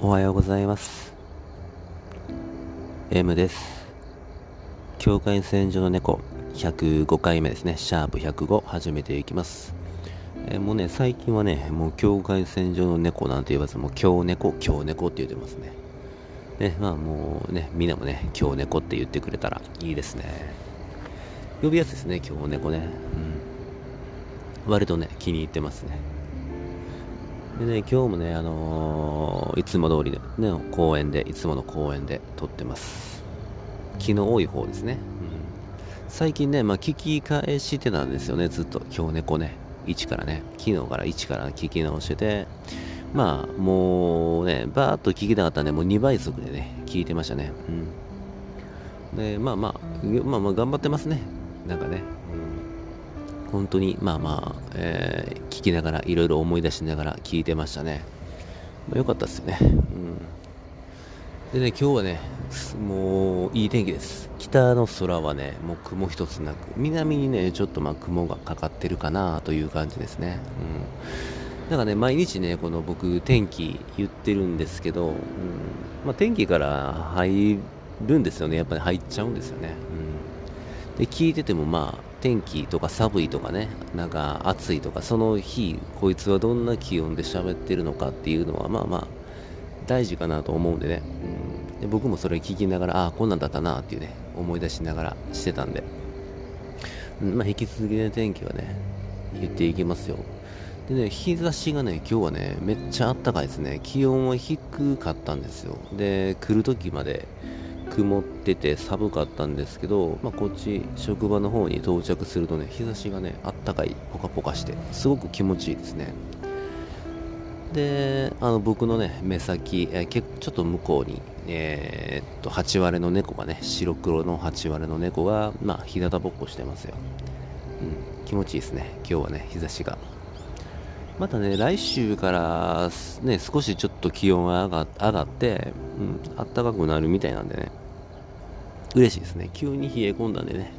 おはようございます。M です。境界線上の猫。105回目ですね。シャープ105始めていきます。えもうね最近はねもう境界線上の猫なんて言わずもう京猫。京猫って言ってますね。ねまあもうねみんなもね京猫って言ってくれたらいいですね。呼びやすいですね京猫ね。うん。割とね気に入ってますね。でね、今日もね、あのーいつも通りの、ね、公園で、いつもの公園で撮ってます。気の多い方ですね。うん、最近ね、まあ、聞き返してたんですよね、ずっと。今日猫ね、1からね、昨日から1から聞き直してて、まあ、もうね、バーっと聞きたかったんで、もう2倍速でね、聞いてましたね。うん。で、まあまあ、まあまあ、頑張ってますね。なんかね。うん本当にまあまあ、えー聞きながらいろいろ思い出しながら聞いてましたね、まあ、よかったですよね、うん、でね今日はねもういい天気です。北の空はねもう雲一つなく南にねちょっとまあ雲がかかってるかなという感じですね、うん、だかね毎日ねこの僕天気言ってるんですけど、うん。まあ、天気から入るんですよね。やっぱり入っちゃうんですよね、うん、で聞いててもまあ天気とか寒いとかねなんか暑いとかその日こいつはどんな気温で喋ってるのかっていうのはまあまあ大事かなと思うんでね、うん、で僕もそれ聞きながらああこんなんだったなっていうね思い出しながらしてたんで、うんまあ、引き続きね天気はね言っていきますよ。でね日差しがね今日はねめっちゃあったかいですね。気温は低かったんですよ。で来る時まで曇ってて寒かったんですけど、まあ、こっち職場の方に到着するとね日差しがねあったかいポカポカしてすごく気持ちいいですね。であの僕のね目先、えーちょっと向こうにえーっと8割の猫がね白黒の8割の猫がまあ日向ぼっこしてますよ、うん、気持ちいいですね。今日はね日差しが。またね来週からね少しちょっと気温が上が上がって、うん、暖かくなるみたいなんでね。嬉しいですね。急に冷え込んだんでね。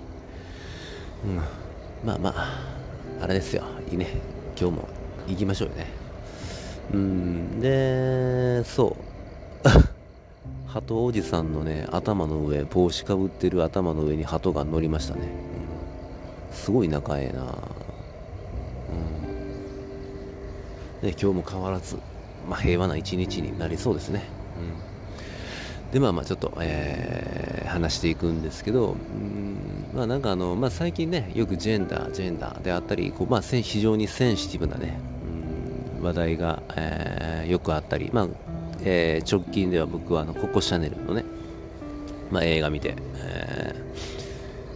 うん。まあまああれですよ。いいね。今日も行きましょうよね。うん。でそう。鳩おじさんのね頭の上帽子かぶってる頭の上に鳩が乗りましたね、うん。すごい仲ええな。うん。ね、今日も変わらず、まあ、平和な一日になりそうですね。うん、で、まあまあちょっと、えー話していくんですけど、うんまあなんかあの、まあ最近ね、よくジェンダー、ジェンダーであったり、こうまあ非常にセンシティブなね、うん話題が、えーよくあったり、まあ、えー直近では僕はあの、ココシャネルのね、まあ映画見て、え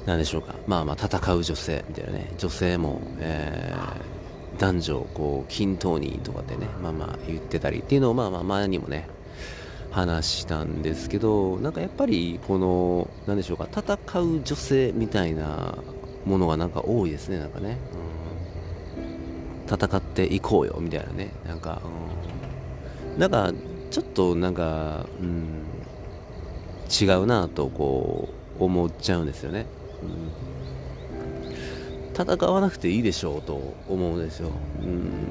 ーなんでしょうか、まあまあ戦う女性みたいなね、女性も、えー男女をこう均等にとかってね、まあまあ言ってたりっていうのをまあまあ前にもね、話したんですけど、なんかやっぱりこの、なんでしょうか、戦う女性みたいなものがなんか多いですね、なんかね。うん戦っていこうよみたいなね、なんか、うんなんかちょっとなんか、うん、違うなとこう思っちゃうんですよね。うん戦わなくていいでしょうと思うんですよ。うん、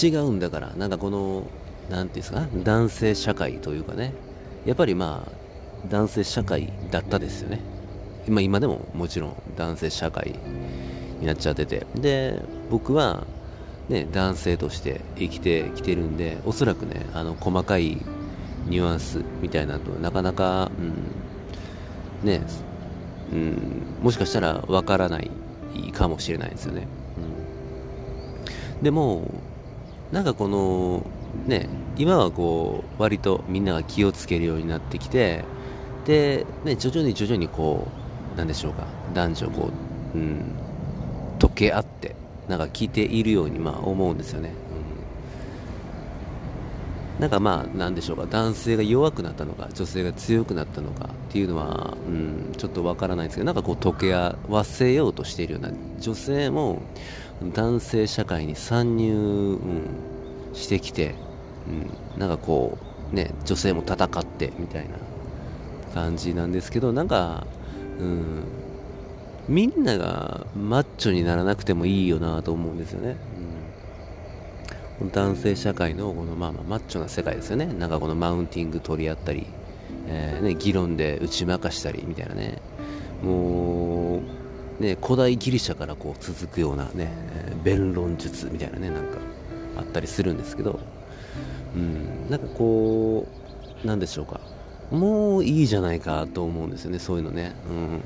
違うんだから、なんかこの、なんていうんですか、男性社会というかね、やっぱりまあ、男性社会だったですよね。まあ今でももちろん男性社会になっちゃってて、で、僕は、ね、男性として生きてきてるんで、おそらくね、あの、細かいニュアンスみたいなのなかなか、うん、ね、うん、もしかしたらわからないかもしれないですよね。うん、でも、なんかこの、ね、今はこう、割とみんなが気をつけるようになってきて、で、ね、徐々に徐々にこう、なんでしょうか、男女こう、うん、溶け合って、なんか聞いているようにまあ思うんですよね。うん、なんかまあ、なんでしょうか、男性が弱くなったのか、女性が強くなったのかっていうのは、うん、ちょっとわからないですけど、なんかこう溶け合わせようとしているような、女性も男性社会に参入、うん、してきて、うん、なんかこう、ね、女性も戦ってみたいな感じなんですけど、なんか、うん、みんながマッチョにならなくてもいいよなと思うんですよね。うん。男性社会のこのまあまあマッチョな世界ですよね。なんかこのマウンティング取り合ったり、えー、ね、議論で打ち負かしたりみたいなね。もうね古代ギリシャからこう続くようなね弁論術みたいなねなんかあったりするんですけどうん。なんかこうなんでしょうか。もういいじゃないかと思うんですよねそういうのね。うん。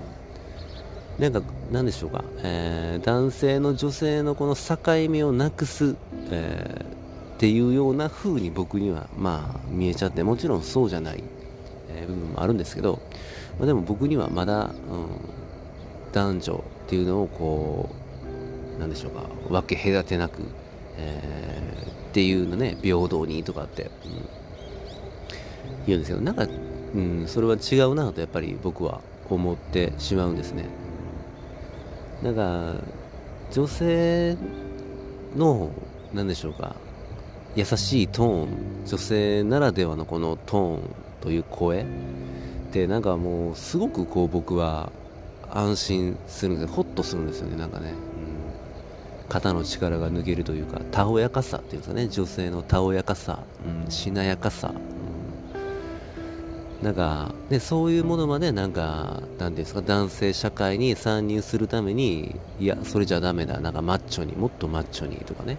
なんか、なんでしょうか、えー、男性の女性のこの境目をなくす、えー、っていうような風に僕には、まあ、見えちゃって、もちろんそうじゃない、えー、部分もあるんですけど、まあ、でも僕にはまだ、うん、男女っていうのをこう、なんでしょうか、分け隔てなく、えー、っていうのね、平等にとかって、うん、言うんですけど、なんか、うん、それは違うなとやっぱり僕は思ってしまうんですね。なんか女性の何でしょうか優しいトーン女性ならではのこのトーンという声ってなんかもうすごくこう僕は安心するんですホッとするんですよねなんかね、肩の力が抜けるというかたおやかさっていうかね。女性のたおやかさ、うん、しなやかさ、なんか、ね、そういうものまでなんか、なんですか、男性社会に参入するために、いや、それじゃダメだ、なんかマッチョに、もっとマッチョにとかね、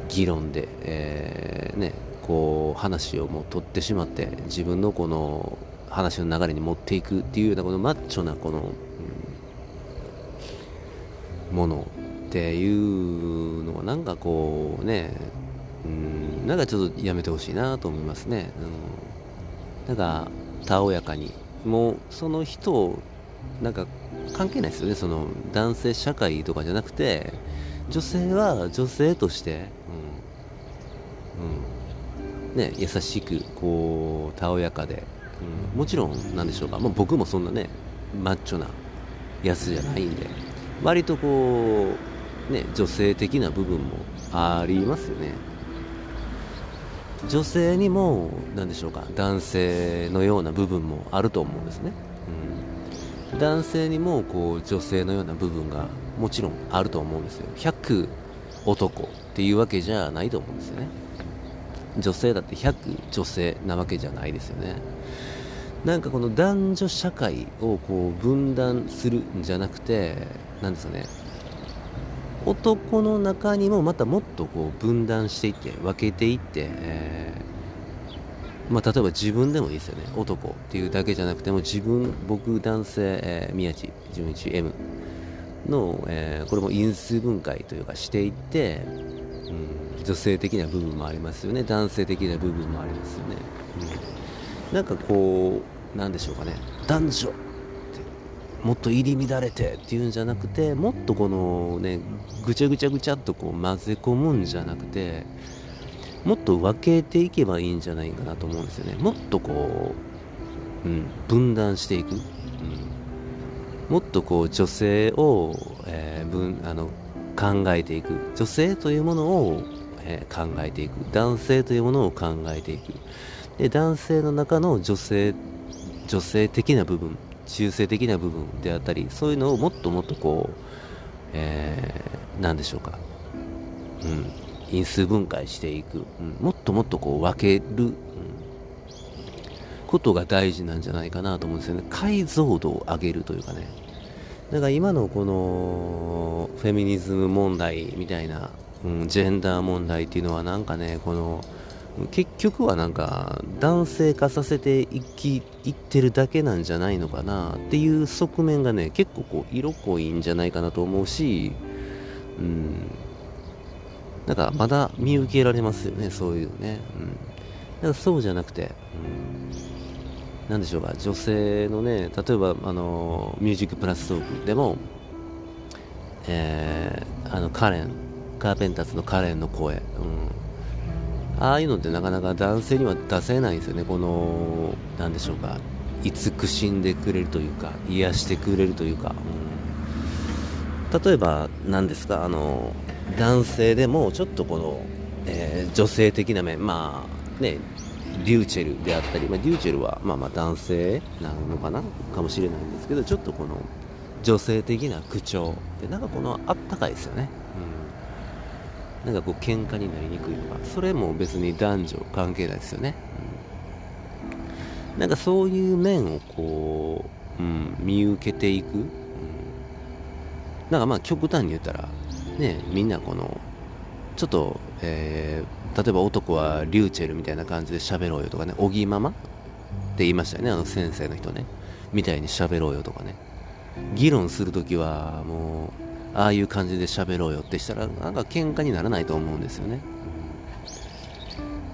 うん、議論で、えー、ね、こう、話をもう取ってしまって、自分のこの話の流れに持っていくっていうような、このマッチョなこの、うん、ものっていうのは、なんかこうね、うん、なんかちょっとやめてほしいなと思いますね。うんなんかたおやかにもうその人をなんか関係ないですよねその男性社会とかじゃなくて女性は女性として、うんうんね、優しくこうたおやかで、うん、もちろんなんでしょうか、まあ、僕もそんなねマッチョなやつじゃないんで割とこうね女性的な部分もありますよね。女性にも何でしょうか男性のような部分もあると思うんですね、うん、男性にもこう女性のような部分がもちろんあると思うんですよ。100男っていうわけじゃないと思うんですよね。女性だって100女性なわけじゃないですよね。なんかこの男女社会をこう分断するんじゃなくて何ですかね男の中にもまたもっとこう分断していって分けていって、えー、まあ、例えば自分でもいいですよね。男っていうだけじゃなくても自分僕男性、えー、宮地純一 M の、えー、これも因数分解というかしていって、うん、女性的な部分もありますよね。男性的な部分もありますよね、うん、なんかこうなんでしょうかね。男女。もっと入り乱れてっていうんじゃなくてもっとこのねぐちゃぐちゃぐちゃっとこう混ぜ込むんじゃなくてもっと分けていけばいいんじゃないかなと思うんですよね。もっとこう、うん、分断していく、うん、もっとこう女性を、えー、分あの考えていく。女性というものを、えー、考えていく。男性というものを考えていく。で男性の中の女性女性的な部分。中性的な部分であったりそういうのをもっともっとこう、えー、何でしょうか、うん、因数分解していく、うん、もっともっとこう分ける、うん、ことが大事なんじゃないかなと思うんですよね。解像度を上げるというかね。だから今のこのフェミニズム問題みたいな、うん、ジェンダー問題っていうのはなんかねこの結局はなんか男性化させていきいってるだけなんじゃないのかなっていう側面がね結構こう色濃いんじゃないかなと思うしうん。なんかまだ見受けられますよねそういうのね、うん、だからそうじゃなくて、うん、なんでしょうか女性のね例えばあのミュージックプラストークでもえー、あのカレンカーペンターズのカレンの声、うん。ああいうのってなかなか男性には出せないんですよね、この、なんでしょうか、慈しんでくれるというか、癒してくれるというか、うん、例えば、何ですか、あの、男性でもちょっとこの、えー、女性的な面、まあ、ね、リューチェルであったり、まあ、リューチェルは、まあまあ男性なのかな？かもしれないんですけど、ちょっとこの、女性的な口調で、なんかこの、あったかいですよね。うん。なんかこう喧嘩になりにくいとかそれも別に男女関係ないですよね、うん、なんかそういう面をこう、うん、見受けていく、うん、なんかまあ極端に言ったらねみんなこのちょっと、えー、例えば男はリューチェルみたいな感じで喋ろうよとかねおぎママって言いましたよねあの先生の人ね。みたいに喋ろうよとかね。議論するときはもうああいう感じで喋ろうよってしたらなんか喧嘩にならないと思うんですよね。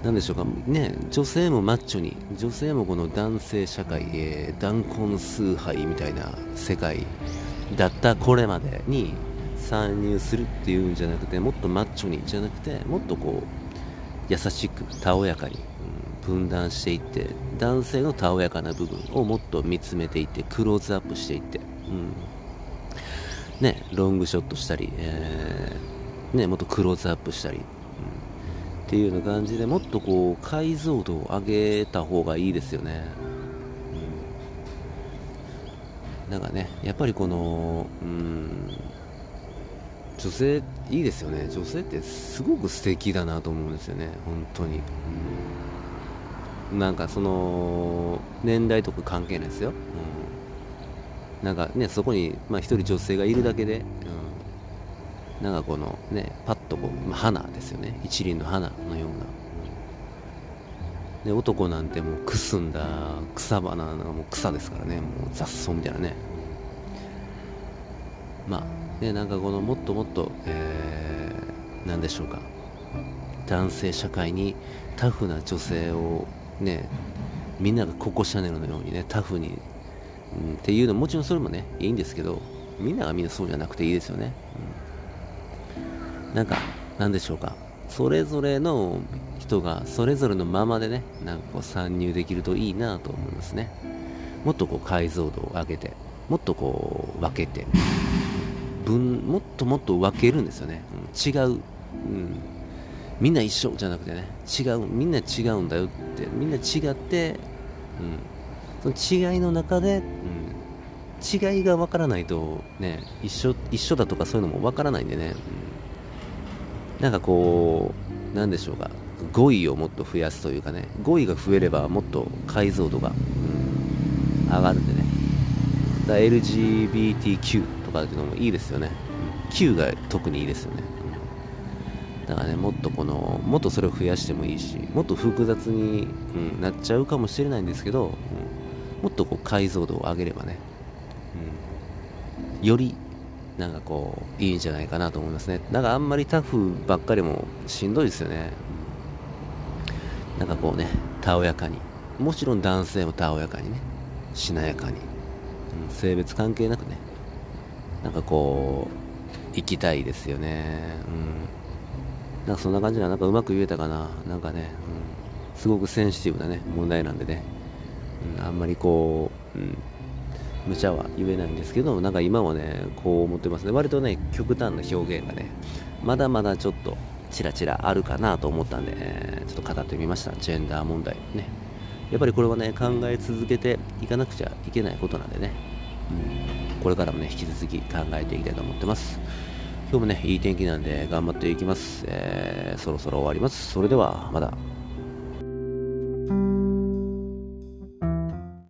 なんでしょうか。ね女性もマッチョに女性もこの男性社会へ弾痕崇拝みたいな世界だったこれまでに参入するっていうんじゃなくてもっとマッチョにじゃなくてもっとこう優しくたおやかに、うん、分断していって男性のたおやかな部分をもっと見つめていってクローズアップしていって、うん。ね、ロングショットしたり、えー、ね、もっとクローズアップしたり、うん、っていうような感じでもっとこう解像度を上げた方がいいですよね。うん、なんかね、やっぱりこの、うん、女性いいですよね。女性ってすごく素敵だなと思うんですよね、本当に。うん、なんかその、年代とか関係ないですよ。うんなんかね、そこに、まあ、一人女性がいるだけで、うん、なんかこのね、パッとこう、まあ、花ですよね。一輪の花のような。で、男なんてもうくすんだ草花がもう草ですからね、もう雑草みたいなね。まあ、ね、なんかこのもっともっと、えー、なんでしょうか。男性社会にタフな女性をね、みんながココシャネルのようにね、タフにうん、っていうのもちろんそれもねいいんですけどみんながみんなそうじゃなくていいですよね、うん、なんかなんでしょうか。それぞれの人がそれぞれのままでねなんかこう参入できるといいなと思いますね。もっとこう解像度を上げてもっとこう分けて分もっともっと分けるんですよね、うん、違う、うん、みんな一緒じゃなくてね違うみんな違うんだよってみんな違って、うん。その違いの中で、うん、違いが分からないとね一緒一緒だとかそういうのも分からないんでね、うん、なんかこうなんでしょうか。語彙をもっと増やすというかね。語彙が増えればもっと解像度が、うん、上がるんでね。だ LGBTQ とかっていうのもいいですよね。Q が特にいいですよね。だからねもっとこのもっとそれを増やしてもいいしもっと複雑に、うん、なっちゃうかもしれないんですけど、うんもっとこう解像度を上げればね、うん、よりなんかこういいんじゃないかなと思いますね。だからあんまりタフばっかりもしんどいですよね。なんかこうねたおやかに。もちろん男性もたおやかにね。しなやかに、うん、性別関係なくね。なんかこう行きたいですよね。うん。なんかそんな感じななんかうまく言えたかな。なんかね、うん、すごくセンシティブなね問題なんでねあんまりこう、うん、無茶は言えないんですけど、なんか今はね、こう思ってますね。割とね、極端な表現がね、まだまだちょっと、ちらちらあるかなと思ったんで、えー、ちょっと語ってみました。ジェンダー問題ね。やっぱりこれはね、考え続けていかなくちゃいけないことなんでね、うん、これからもね、引き続き考えていきたいと思ってます。今日もね、いい天気なんで頑張っていきます。えー、そろそろ終わります。それでは、まだ。